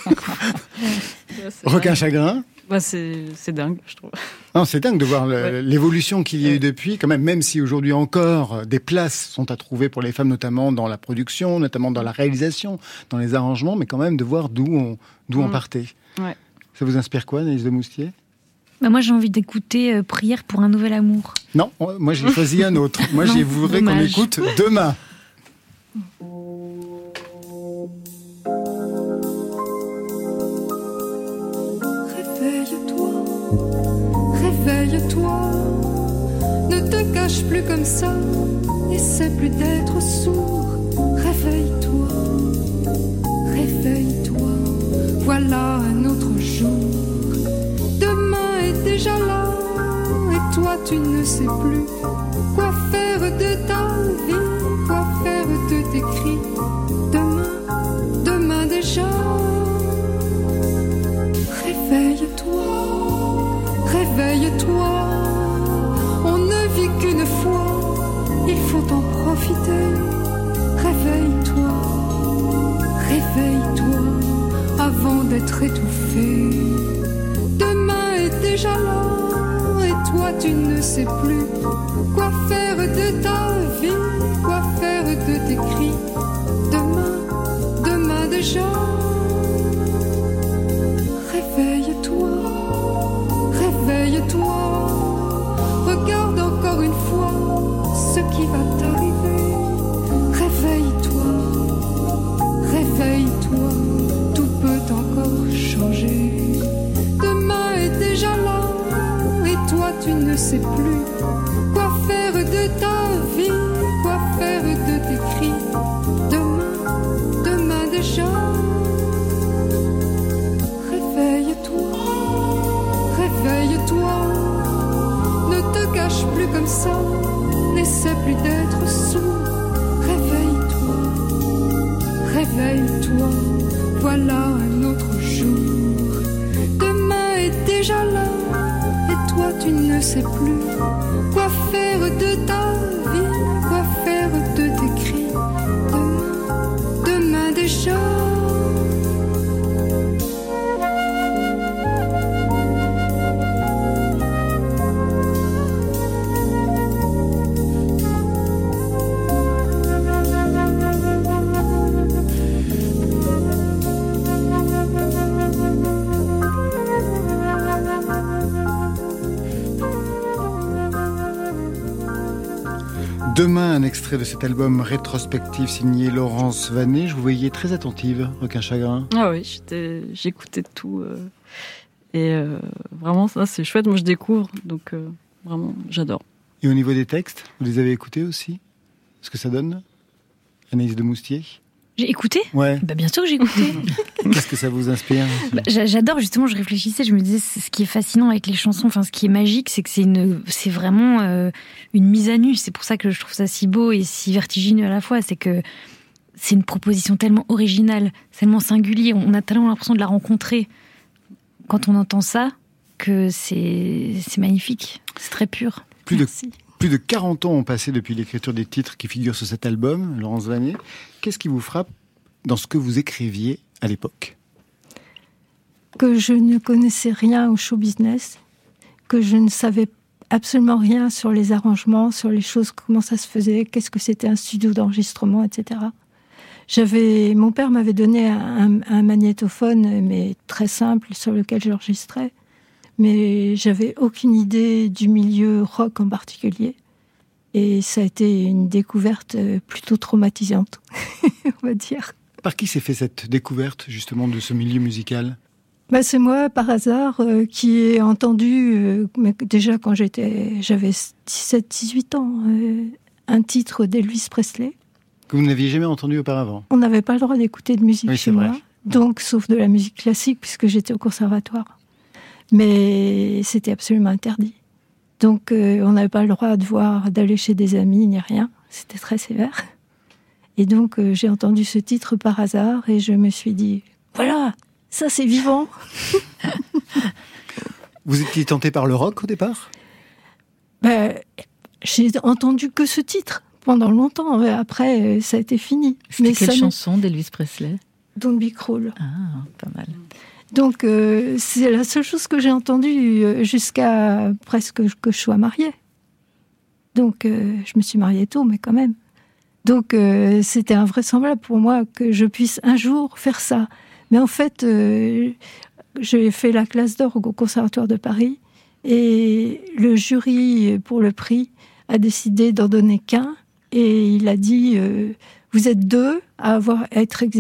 Requin chagrin bah c'est c'est dingue, je trouve. Non, c'est dingue de voir Ouais. l'évolution qu'il y a eu depuis, quand même, même si aujourd'hui encore euh, des places sont à trouver pour les femmes, notamment dans la production, notamment dans la réalisation, dans les arrangements, mais quand même de voir d'où on, d'où on Mm. partait. Ouais. Ça vous inspire quoi, Naïs de Moustier? Bah, moi, j'ai envie d'écouter euh, Prière pour un nouvel amour. Non, on- moi j'ai choisi un autre. Moi j'ai voudrais qu'on écoute demain. Réveille-toi, réveille-toi, ne te cache plus comme ça, essaie plus d'être sourd. Réveille-toi, réveille-toi, voilà un autre jour. Et toi tu ne sais plus quoi faire de ta vie, quoi faire de tes cris. Demain, demain déjà. Réveille-toi, réveille-toi. On ne vit qu'une fois, il faut en profiter. Réveille-toi, réveille-toi avant d'être étouffé. Déjà et toi tu ne sais plus quoi faire de ta vie, quoi faire de tes cris. Demain, demain déjà. Plus quoi faire de ta vie, quoi faire de tes cris. Demain, demain déjà. Réveille-toi, réveille-toi, ne te cache plus comme ça, n'essaie plus d'être sourd. Réveille-toi, réveille-toi, voilà tu ne sais plus quoi faire de ta Demain, un extrait de cet album rétrospectif signé Laurence Vanet. Je vous voyais très attentive, aucun chagrin. Ah oui, j'écoutais tout. euh, et euh, vraiment, ça, c'est chouette. Moi, je découvre. Donc, euh, vraiment, j'adore. Et au niveau des textes, vous les avez écoutés aussi? Ce que ça donne? Anaïs de Moustier? J'ai écouté Ouais. bah, Bien sûr que j'ai écouté. Qu'est-ce que ça vous inspire Bah, j'a- J'adore justement, je réfléchissais, je me disais, ce qui est fascinant avec les chansons, enfin ce qui est magique, c'est que c'est une, c'est vraiment euh, une mise à nu. C'est pour ça que je trouve ça si beau et si vertigineux à la fois, c'est que c'est une proposition tellement originale, tellement singulière. On a tellement l'impression de la rencontrer quand on entend ça que c'est c'est magnifique, c'est très pur. Plus de, plus de 40 ans ont passé depuis l'écriture des titres qui figurent sur cet album, Laurence Vanet. Qu'est-ce qui vous frappe dans ce que vous écriviez à l'époque? Que je ne connaissais rien au show business, que je ne savais absolument rien sur les arrangements, sur les choses, comment ça se faisait, qu'est-ce que c'était un studio d'enregistrement, etc. J'avais, mon père m'avait donné un, un magnétophone, mais très simple, sur lequel j'enregistrais, mais j'avais aucune idée du milieu rock en particulier. Et ça a été une découverte euh, plutôt traumatisante, on va dire. Par qui s'est fait cette découverte justement de ce milieu musical? Bah, c'est moi, par hasard, euh, qui ai entendu, euh, mais déjà quand j'étais, j'avais 17-18 ans, euh, un titre d'Elvis Presley. Que vous n'aviez jamais entendu auparavant? On n'avait pas le droit d'écouter de musique Oui, chez c'est vrai. moi, donc sauf de la musique classique, puisque j'étais au conservatoire. Mais c'était absolument interdit. Donc euh, on n'avait pas le droit de voir, d'aller chez des amis, ni rien. C'était très sévère. Et donc euh, j'ai entendu ce titre par hasard et je me suis dit, voilà, ça c'est vivant. Vous étiez tenté par le rock au départ? Ben, j'ai entendu que ce titre pendant longtemps. mais Après, euh, ça a été fini. C'était quelle ça chanson d'Elvis Presley? Don't Be Cruel. Ah, pas mal. Donc, euh, c'est la seule chose que j'ai entendue euh, jusqu'à presque que je sois mariée. Donc, euh, je me suis mariée tôt, mais quand même. Donc, euh, c'était invraisemblable pour moi que je puisse un jour faire ça. Mais en fait, euh, j'ai fait la classe d'or au Conservatoire de Paris et le jury pour le prix a décidé d'en donner qu'un et il a dit euh, vous êtes deux à avoir être ex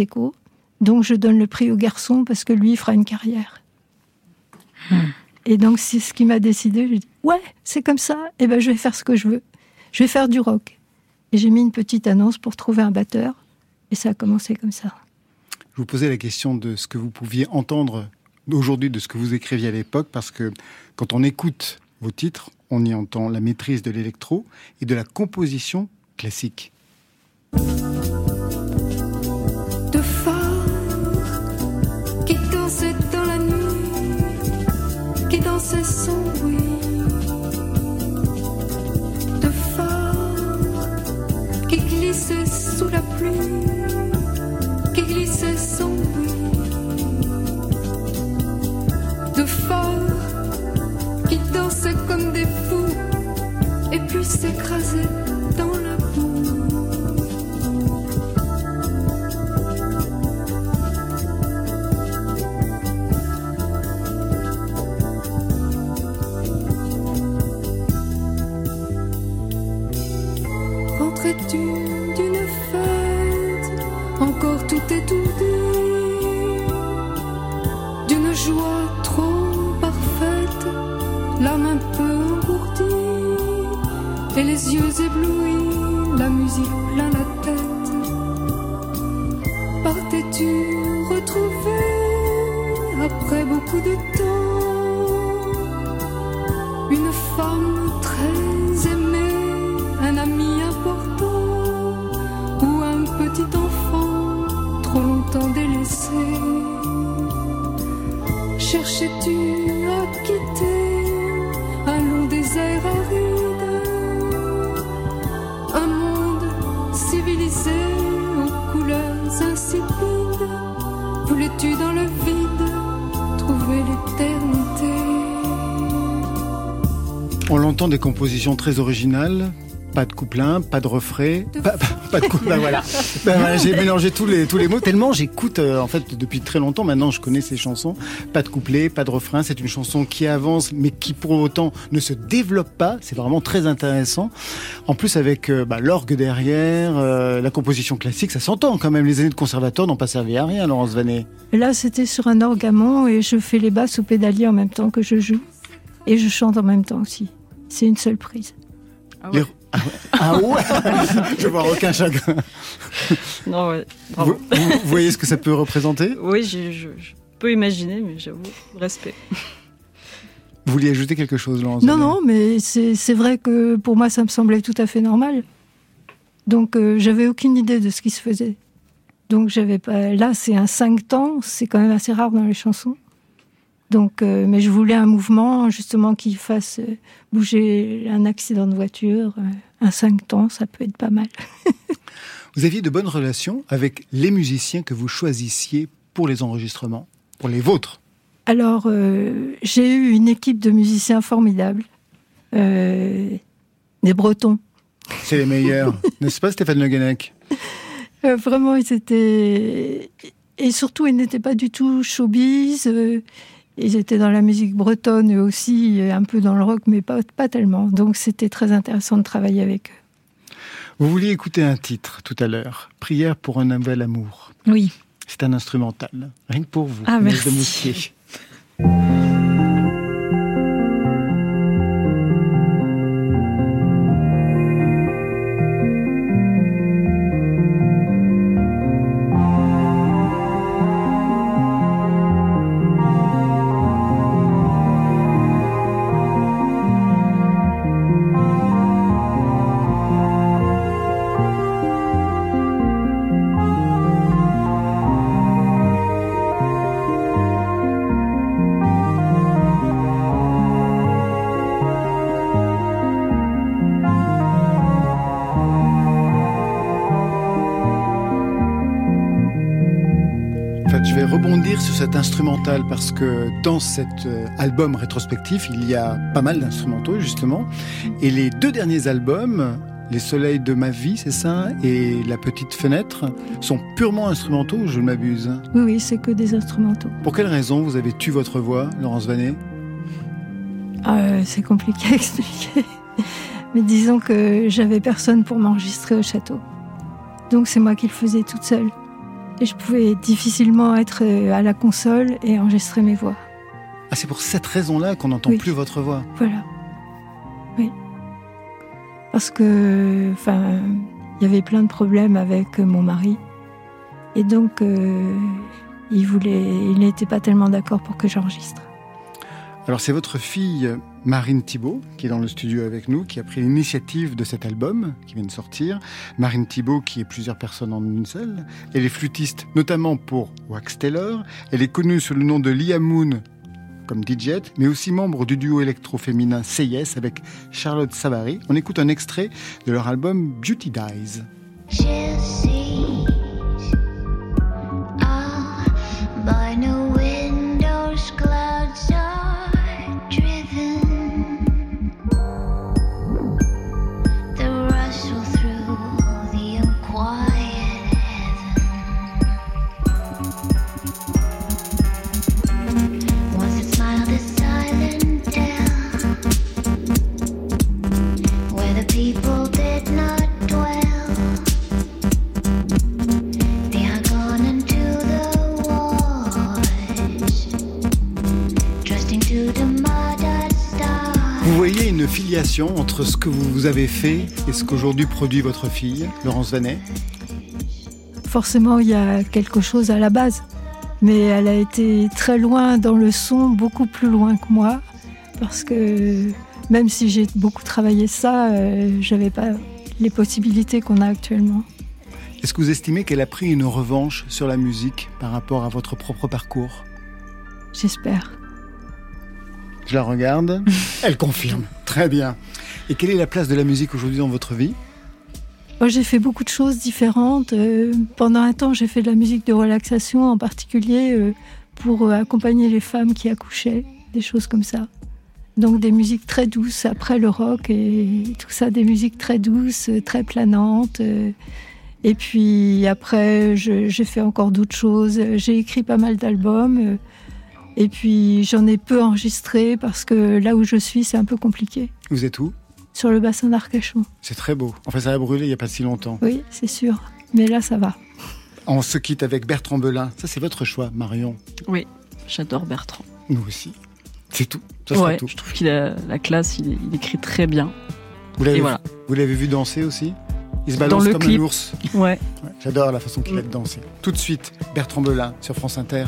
donc je donne le prix au garçon parce que lui il fera une carrière. Et donc c'est ce qui m'a décidé. J'ai dit ouais c'est comme ça. Et ben je vais faire ce que je veux. Je vais faire du rock. Et j'ai mis une petite annonce pour trouver un batteur et ça a commencé comme ça. Je vous posais la question de ce que vous pouviez entendre aujourd'hui de ce que vous écriviez à l'époque, parce que quand on écoute vos titres, on y entend la maîtrise de l'électro et de la composition classique. La pluie, qui glissait sans bruit, de phare qui dansaient comme des fous et puis s'écrasaient l'éternité On l'entend des compositions très originales, pas de couplin, pas de refrain, pas, pas- pas de couplin, voilà. Ben voilà, j'ai mélangé tous les, tous les mots, tellement j'écoute, euh, en fait, depuis très longtemps, maintenant je connais ces chansons. Pas de couplet, pas de refrain, c'est une chanson qui avance, mais qui pour autant ne se développe pas, c'est vraiment très intéressant. En plus, avec euh, bah, l'orgue derrière, euh, la composition classique, ça s'entend quand même, les années de conservatoire n'ont pas servi à rien, Laurence Vanet. Et Là, c'était sur un orgamon et je fais les basses au pédalier en même temps que je joue. Et je chante en même temps aussi. C'est une seule prise. Les- Ah ouais, Ah ouais Je vois aucun chagrin. Non, ouais. Vous, bravo. vous- vous voyez ce que ça peut représenter? Oui, je, je- je peux imaginer, mais j'avoue, respect. Vous vouliez ajouter quelque chose, Laurence Non, non, mais c'est vrai que pour moi, ça me semblait tout à fait normal. Donc, euh, j'avais aucune idée de ce qui se faisait. Donc, j'avais pas. Là, c'est un 5 temps, c'est quand même assez rare dans les chansons. Donc, euh, mais je voulais un mouvement, justement, qui fasse euh, bouger un accident de voiture. Euh, un 5 temps, ça peut être pas mal. Vous aviez de bonnes relations avec les musiciens que vous choisissiez pour les enregistrements, pour les vôtres? Alors, euh, j'ai eu une équipe de musiciens formidables. Euh, des Bretons. C'est les meilleurs, n'est-ce pas, Stéphane Le Guenec vraiment, ils étaient. Et surtout, ils n'étaient pas du tout showbiz. Ils étaient dans la musique bretonne eux aussi, un peu dans le rock, mais pas, pas tellement. Donc, c'était très intéressant de travailler avec eux. Vous vouliez écouter un titre tout à l'heure, Prière pour un nouvel amour. Oui. C'est un instrumental, rien que pour vous, Ah, merci. de cet instrumental parce que dans cet euh, album rétrospectif, il y a pas mal d'instrumentaux justement. Et les deux derniers albums, Les Soleils de ma vie, c'est ça, et La Petite Fenêtre, sont purement instrumentaux, je m'abuse. Oui, oui, c'est que des instrumentaux. Pour quelle raison vous avez tué votre voix, Laurence Vanet Euh, c'est compliqué à expliquer. Mais disons que j'avais personne pour m'enregistrer au château. Donc, c'est moi qui le faisais toute seule. Et je pouvais difficilement être euh, à la console et enregistrer mes voix. Ah, c'est pour cette raison-là qu'on n'entend Oui. plus votre voix. Voilà. Oui. Parce que, enfin, il y avait plein de problèmes avec euh, mon mari. Et donc, euh, il voulait, il n'était pas tellement d'accord pour que j'enregistre. Alors c'est votre fille Marine Thibault qui est dans le studio avec nous, qui a pris l'initiative de cet album qui vient de sortir. Marine Thibault qui est plusieurs personnes en une seule. Elle est flûtiste notamment pour Wax Taylor. Elle est connue sous le nom de Lia Moon comme DJ, mais aussi membre du duo électro-féminin Yes avec Charlotte Savary. On écoute un extrait de leur album Beauty Dies. No entre ce que vous avez fait et ce qu'aujourd'hui produit votre fille, Laurence Vanet Forcément, il y a quelque chose à la base. Mais elle a été très loin dans le son, beaucoup plus loin que moi. Parce que même si j'ai beaucoup travaillé ça, euh, j'avais pas les possibilités qu'on a actuellement. Est-ce que vous estimez qu'elle a pris une revanche sur la musique par rapport à votre propre parcours? J'espère. Je la regarde. Elle confirme. Très bien. Et quelle est la place de la musique aujourd'hui dans votre vie? Moi, j'ai fait beaucoup de choses différentes. Euh, pendant un temps, j'ai fait de la musique de relaxation, en particulier euh, pour euh, accompagner les femmes qui accouchaient, des choses comme ça. Donc des musiques très douces après le rock et tout ça, des musiques très douces, très planantes. euh. Et puis après, j'ai fait encore d'autres choses. J'ai écrit pas mal d'albums. Et puis j'en ai peu enregistré parce que là où je suis, c'est un peu compliqué. Vous êtes où? Sur le bassin d'Arcachon. C'est très beau. Enfin, ça a brûlé il n'y a pas si longtemps. Oui, c'est sûr. Mais là, ça va. On se quitte avec Bertrand Belin. Ça, c'est votre choix, Marion. Oui, j'adore Bertrand. Nous aussi. C'est tout. Ça sera Ouais, tout. je trouve qu'il a la classe, il, il écrit très bien. Vous l'avez Et voilà. vous l'avez vu danser aussi? Il se Dans balance le comme clip. un ours. Ouais. J'adore la façon qu'il a de danser. Tout de suite, Bertrand Belin sur France Inter.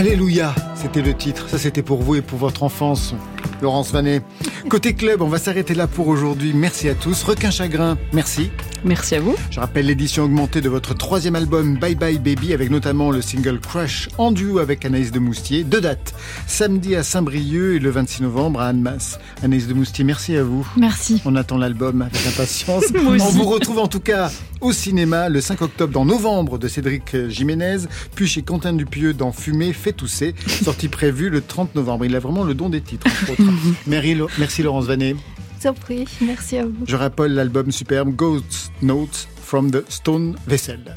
Alléluia, c'était le titre. Ça, c'était pour vous et pour votre enfance, Laurence Vanet. Côté club, on va s'arrêter là pour aujourd'hui. Merci à tous. Requin Chagrin, merci. Merci à vous. Je rappelle l'édition augmentée de votre troisième album Bye Bye Baby avec notamment le single Crush en duo avec Anaïs de Moustier. Deux dates, samedi à Saint-Brieuc et le 26 novembre à Annemasse. Anaïs de Moustier, merci à vous. Merci. On attend l'album avec impatience. Moi aussi. On vous retrouve en tout cas au cinéma le 5 octobre dans Novembre de Cédric Jiménez, puis chez Quentin Dupieux dans Fumée fait tousser, sortie prévue le 30 novembre. Il a vraiment le don des titres, entre autres. Merci Laurence Vanet. Merci à vous. Je rappelle l'album superbe Ghost Notes from the Stone Vessel.